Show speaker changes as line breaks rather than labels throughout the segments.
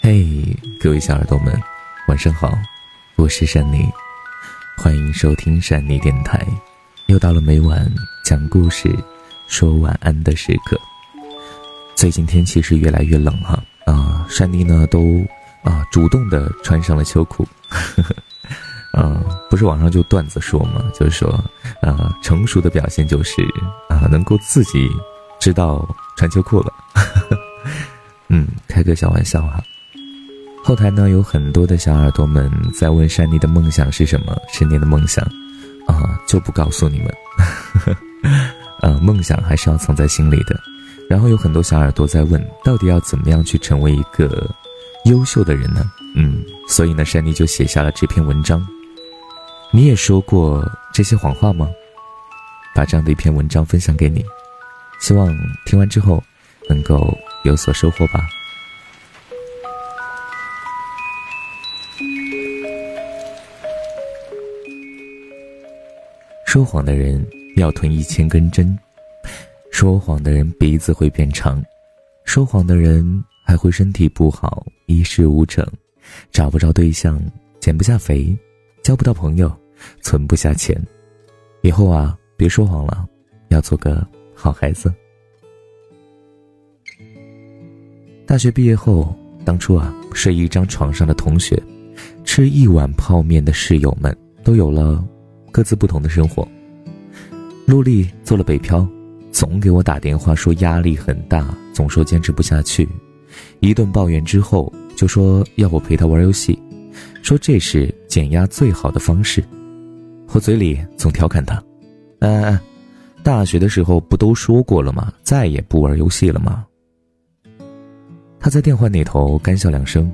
嘿，各位小耳朵们，晚上好，我是珊妮，欢迎收听珊妮电台。又到了每晚讲故事、说晚安的时刻。最近天气是越来越冷哈啊，啊珊妮呢都啊主动的穿上了秋裤。嗯，不是网上就段子说嘛，就是说啊，成熟的表现就是啊，能够自己知道穿秋裤了。呵 呵嗯，开个小玩笑哈。后台呢有很多的小耳朵们在问珊妮的梦想是什么，十年的梦想，啊就不告诉你们，呃 梦想还是要藏在心里的。然后有很多小耳朵在问，到底要怎么样去成为一个优秀的人呢？嗯，所以呢珊妮就写下了这篇文章。你也说过这些谎话吗？把这样的一篇文章分享给你，希望听完之后能够有所收获吧。说谎的人要吞一千根针，说谎的人鼻子会变长，说谎的人还会身体不好，一事无成，找不着对象，减不下肥，交不到朋友，存不下钱。以后啊，别说谎了，要做个好孩子。大学毕业后，当初啊，睡一张床上的同学，吃一碗泡面的室友们，都有了。各自不同的生活。陆丽做了北漂，总给我打电话说压力很大，总说坚持不下去。一顿抱怨之后，就说要我陪他玩游戏，说这是减压最好的方式。我嘴里总调侃他：“哎，大学的时候不都说过了吗？再也不玩游戏了吗？”他在电话那头干笑两声：“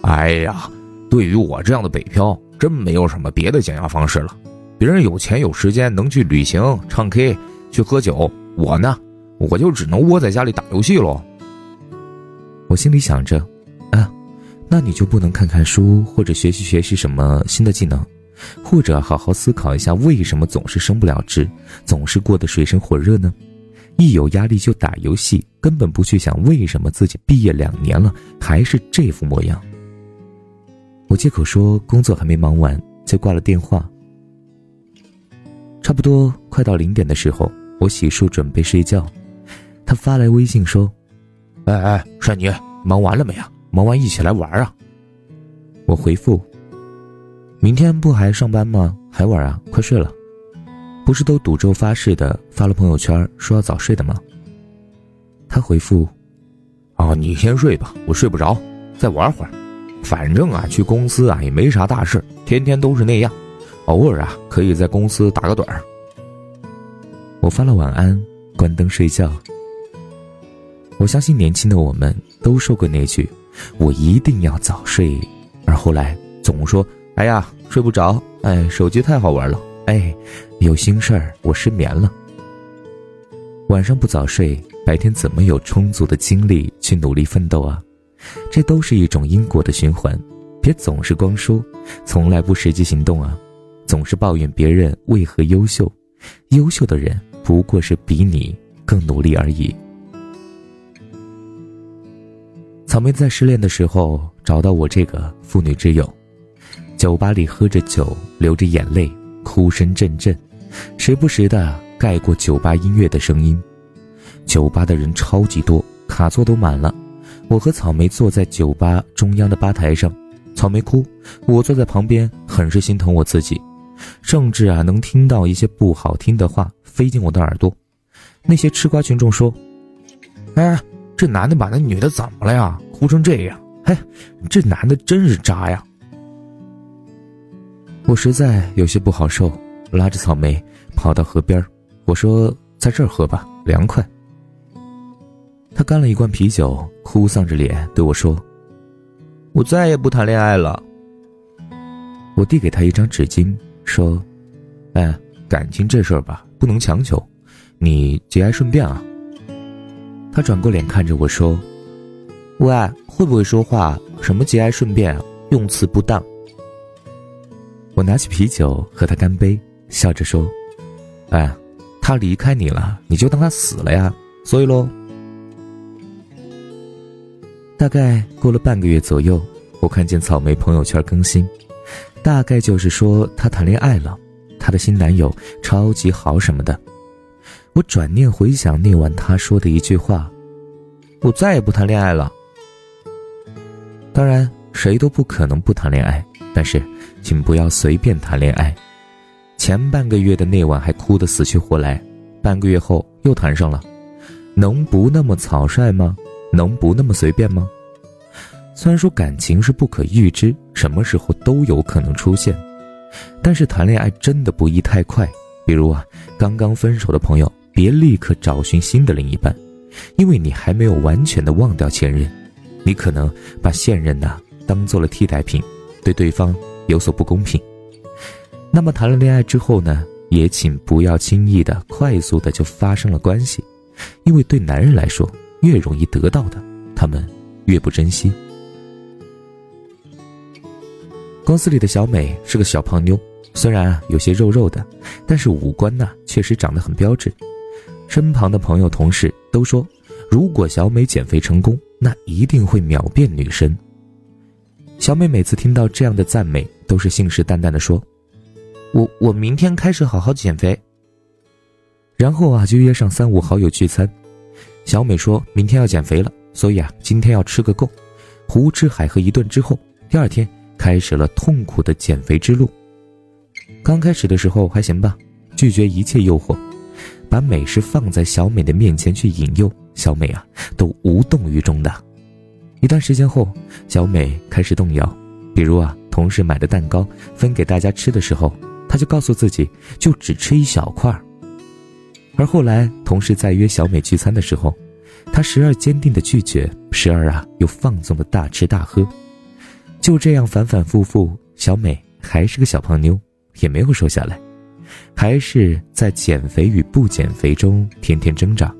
哎呀，对于我这样的北漂，真没有什么别的减压方式了。”别人有钱有时间能去旅行、唱 K、去喝酒，我呢，我就只能窝在家里打游戏喽。
我心里想着，啊，那你就不能看看书或者学习学习什么新的技能，或者好好思考一下为什么总是升不了职，总是过得水深火热呢？一有压力就打游戏，根本不去想为什么自己毕业两年了还是这副模样。我借口说工作还没忙完，就挂了电话。差不多快到零点的时候，我洗漱准备睡觉，他发来微信说：“
哎哎，帅女，忙完了没呀？忙完一起来玩啊！”
我回复：“明天不还上班吗？还玩啊？快睡了！不是都赌咒发誓的，发了朋友圈说要早睡的吗？”他回复：“
啊，你先睡吧，我睡不着，再玩会儿。反正啊，去公司啊也没啥大事，天天都是那样。”偶尔啊，可以在公司打个盹儿。
我发了晚安，关灯睡觉。我相信年轻的我们都说过那句：“我一定要早睡。”而后来总说：“哎呀，睡不着，哎，手机太好玩了，哎，有心事儿，我失眠了。”晚上不早睡，白天怎么有充足的精力去努力奋斗啊？这都是一种因果的循环。别总是光说，从来不实际行动啊！总是抱怨别人为何优秀，优秀的人不过是比你更努力而已。草莓在失恋的时候找到我这个妇女之友，酒吧里喝着酒，流着眼泪，哭声阵阵，时不时的盖过酒吧音乐的声音。酒吧的人超级多，卡座都满了。我和草莓坐在酒吧中央的吧台上，草莓哭，我坐在旁边，很是心疼我自己。甚至啊，能听到一些不好听的话飞进我的耳朵。那些吃瓜群众说：“
哎，这男的把那女的怎么了呀？哭成这样！嘿，这男的真是渣呀！”
我实在有些不好受，拉着草莓跑到河边我说：“在这儿喝吧，凉快。”他干了一罐啤酒，哭丧着脸对我说：“
我再也不谈恋爱了。”
我递给他一张纸巾。说：“哎，感情这事儿吧，不能强求，你节哀顺变啊。”他转过脸看着我说：“喂，会不会说话？什么节哀顺变，用词不当。我拿起啤酒和他干杯，笑着说：“哎，他离开你了，你就当他死了呀。所以喽。”大概过了半个月左右，我看见草莓朋友圈更新，大概就是说他谈恋爱了，她的新男友超级好什么的。我转念回想那晚她说的一句话：“我再也不谈恋爱了。”当然，谁都不可能不谈恋爱，但是，请不要随便谈恋爱。前半个月的那晚还哭得死去活来，半个月后又谈上了，能不那么草率吗？能不那么随便吗？虽然说感情是不可预知，什么时候都有可能出现，但是谈恋爱真的不宜太快。比如啊，刚刚分手的朋友，别立刻找寻新的另一半，因为你还没有完全的忘掉前任。你可能把现任呐当做了替代品，对对方有所不公平。那么谈了恋爱之后呢，也请不要轻易的、快速的就发生了关系，因为对男人来说，越容易得到的，他们越不珍惜。公司里的小美是个小胖妞，虽然啊有些肉肉的，但是五官呢确实长得很标致。身旁的朋友、同事都说，如果小美减肥成功，那一定会秒变女神。小美每次听到这样的赞美，都是信誓旦旦的说：“我我明天开始好好减肥。”然后啊，就约上三五好友聚餐。小美说明天要减肥了，所以啊，今天要吃个够。胡吃海喝一顿之后，第二天开始了痛苦的减肥之路。刚开始的时候还行吧，拒绝一切诱惑，把美食放在小美的面前去引诱。小美啊，都无动于衷的。一段时间后，小美开始动摇，比如啊，同事买的蛋糕分给大家吃的时候，她就告诉自己就只吃一小块儿。而后来，同事在约小美聚餐的时候，她时而坚定的拒绝，时而啊又放纵的大吃大喝。就这样反反复复，小美还是个小胖妞，也没有瘦下来，还是在减肥与不减肥中天天挣扎。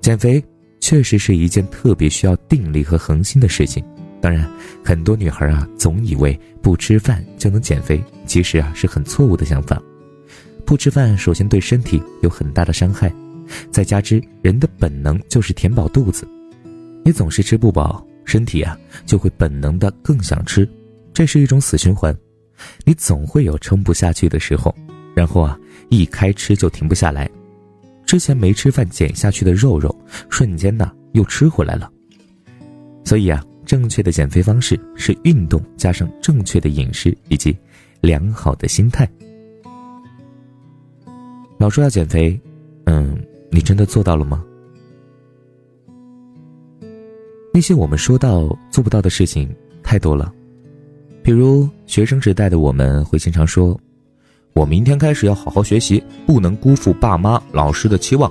减肥确实是一件特别需要定力和恒心的事情。当然，很多女孩啊总以为不吃饭就能减肥，其实啊是很错误的想法。不吃饭首先对身体有很大的伤害，再加之人的本能就是填饱肚子，你总是吃不饱，身体啊就会本能的更想吃，这是一种死循环。你总会有撑不下去的时候，然后啊一开吃就停不下来。之前没吃饭减下去的肉肉，瞬间呢又吃回来了。所以啊，正确的减肥方式是运动加上正确的饮食以及良好的心态。老说要减肥，嗯，你真的做到了吗？那些我们说到做不到的事情太多了，比如学生时代的我们会经常说。我明天开始要好好学习，不能辜负爸妈、老师的期望。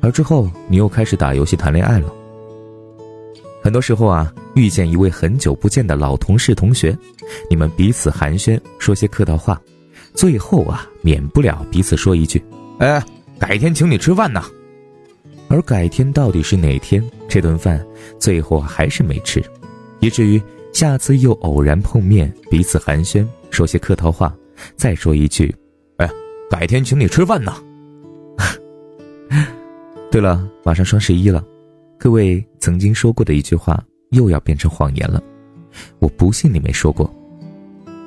而之后，你又开始打游戏、谈恋爱了。很多时候啊，遇见一位很久不见的老同事、同学，你们彼此寒暄，说些客套话，最后啊，免不了彼此说一句：“
哎，改天请你吃饭呢。”
而改天到底是哪天？这顿饭最后还是没吃，以至于下次又偶然碰面，彼此寒暄，说些客套话。再说一句，
哎，改天请你吃饭呢。
对了，马上双十一了，各位曾经说过的一句话又要变成谎言了。我不信你没说过，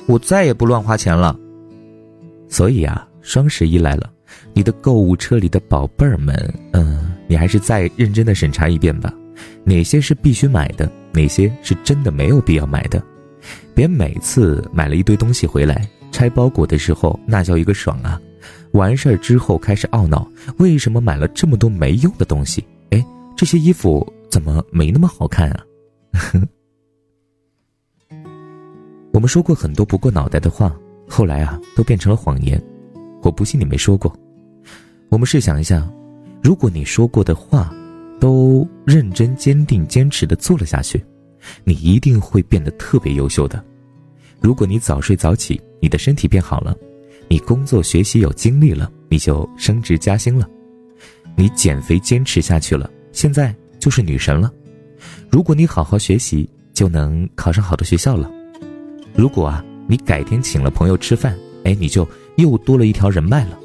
我再也不乱花钱了。
所以啊，双十一来了，你的购物车里的宝贝儿们，嗯，你还是再认真的审查一遍吧，哪些是必须买的，哪些是真的没有必要买的，别每次买了一堆东西回来。拆包裹的时候，那叫一个爽啊！完事儿之后开始懊恼，为什么买了这么多没用的东西？哎，这些衣服怎么没那么好看啊？我们说过很多不过脑袋的话，后来啊，都变成了谎言。我不信你没说过。我们试想一下，如果你说过的话，都认真、坚定、坚持的做了下去，你一定会变得特别优秀的。如果你早睡早起，你的身体变好了，你工作学习有精力了，你就升职加薪了；你减肥坚持下去了，现在就是女神了；如果你好好学习，就能考上好的学校了。如果啊，你改天请了朋友吃饭，哎，你就又多了一条人脉了。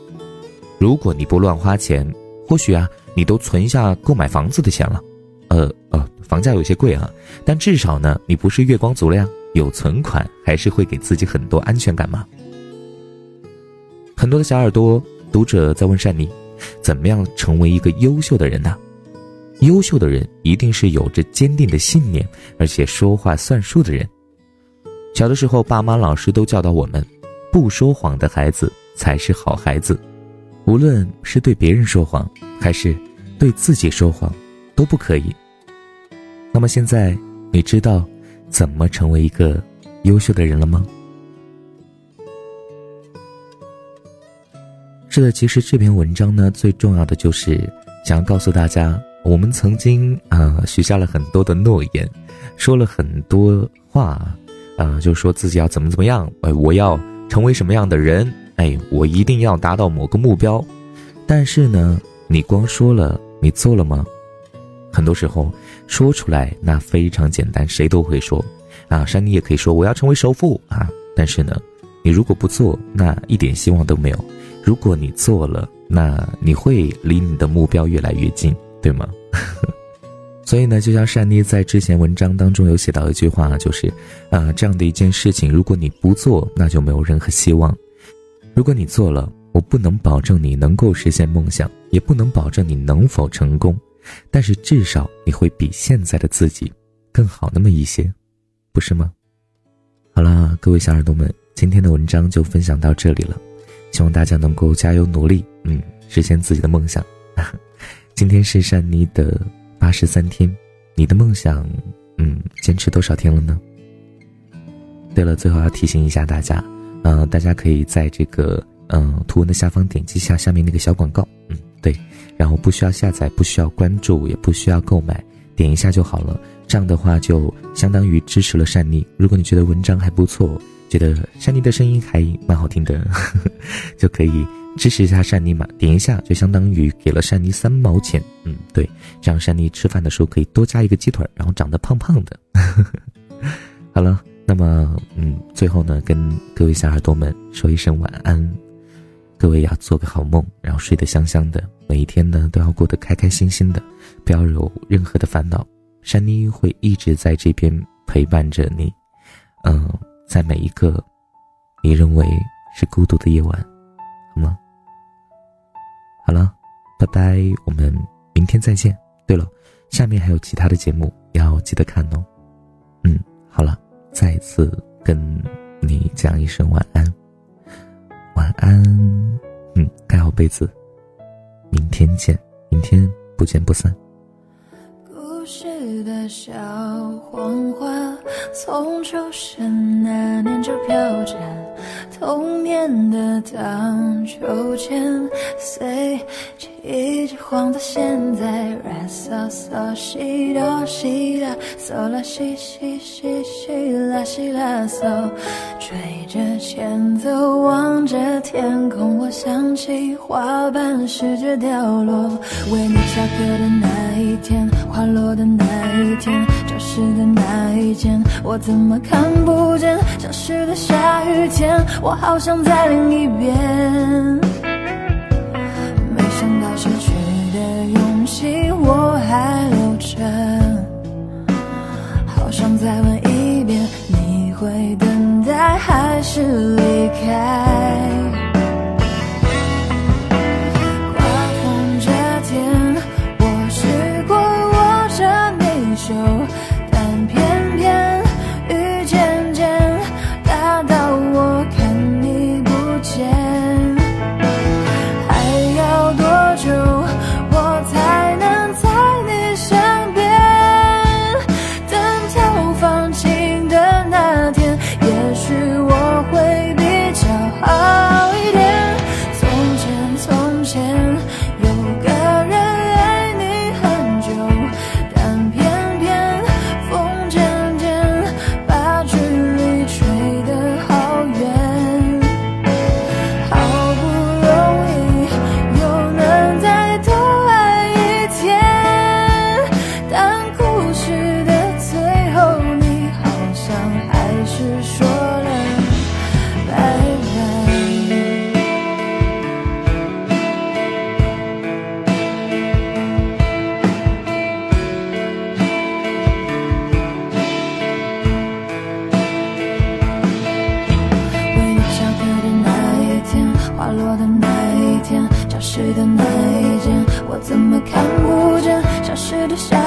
如果你不乱花钱，或许啊，你都存下购买房子的钱了。呃呃，房价有些贵啊，但至少呢，你不是月光族了呀，有存款还是会给自己很多安全感嘛。很多的小耳朵读者在问善妮，怎么样成为一个优秀的人呢？优秀的人一定是有着坚定的信念，而且说话算数的人。小的时候，爸妈、老师都教导我们，不说谎的孩子才是好孩子。无论是对别人说谎，还是对自己说谎，都不可以。那么现在，你知道怎么成为一个优秀的人了吗？是的，其实这篇文章呢，最重要的就是想要告诉大家，我们曾经啊许下了很多的诺言，说了很多话。啊，就说自己要怎么怎么样，哎，我要成为什么样的人，哎，我一定要达到某个目标。但是呢，你光说了，你做了吗？很多时候说出来那非常简单，谁都会说。啊，山妮也可以说我要成为首富啊。但是呢，你如果不做，那一点希望都没有。如果你做了，那你会离你的目标越来越近，对吗？所以呢，就像善妮在之前文章当中有写到一句话，就是，啊，这样的一件事情，如果你不做，那就没有任何希望；如果你做了，我不能保证你能够实现梦想，也不能保证你能否成功，但是至少你会比现在的自己更好那么一些，不是吗？好了，各位小耳朵们，今天的文章就分享到这里了，希望大家能够加油努力，嗯，实现自己的梦想。今天是善妮的。八十三天，你的梦想，嗯，坚持多少天了呢？对了，最后要提醒一下大家，嗯，大家可以在这个嗯图文的下方点击下下面那个小广告，嗯，对，然后不需要下载，不需要关注，也不需要购买，点一下就好了。这样的话就相当于支持了善妮。如果你觉得文章还不错，觉得善妮的声音还蛮好听的，就可以。支持一下善妮嘛，点一下就相当于给了善妮三毛钱。嗯，对，这样善妮吃饭的时候可以多加一个鸡腿，然后长得胖胖的。好了，那么嗯，最后呢，跟各位小耳朵们说一声晚安，各位要做个好梦，然后睡得香香的，每一天呢都要过得开开心心的，不要有任何的烦恼。善妮会一直在这边陪伴着你，嗯，在每一个你认为是孤独的夜晚，好吗？好了，拜拜，我们明天再见。对了，下面还有其他的节目要记得看哦。嗯，好了，再一次跟你讲一声晚安，晚安。嗯，盖好被子，明天见，明天不见不散。
故事的小黄花，从出生那年就飘着。童年的荡秋千，随一直晃到现在。Re so so 西哆西啦嗦啦西西西西啦西啦嗦，吹着前奏，望着天空，我想起花瓣试着掉落。为你下课的那一天，花落的那一天，教室的那一间，我怎么看不见？消失的下雨天，我好想再淋一遍，没想到失去的勇气我还留着，好想再问一遍，你会等待还是离开？消失的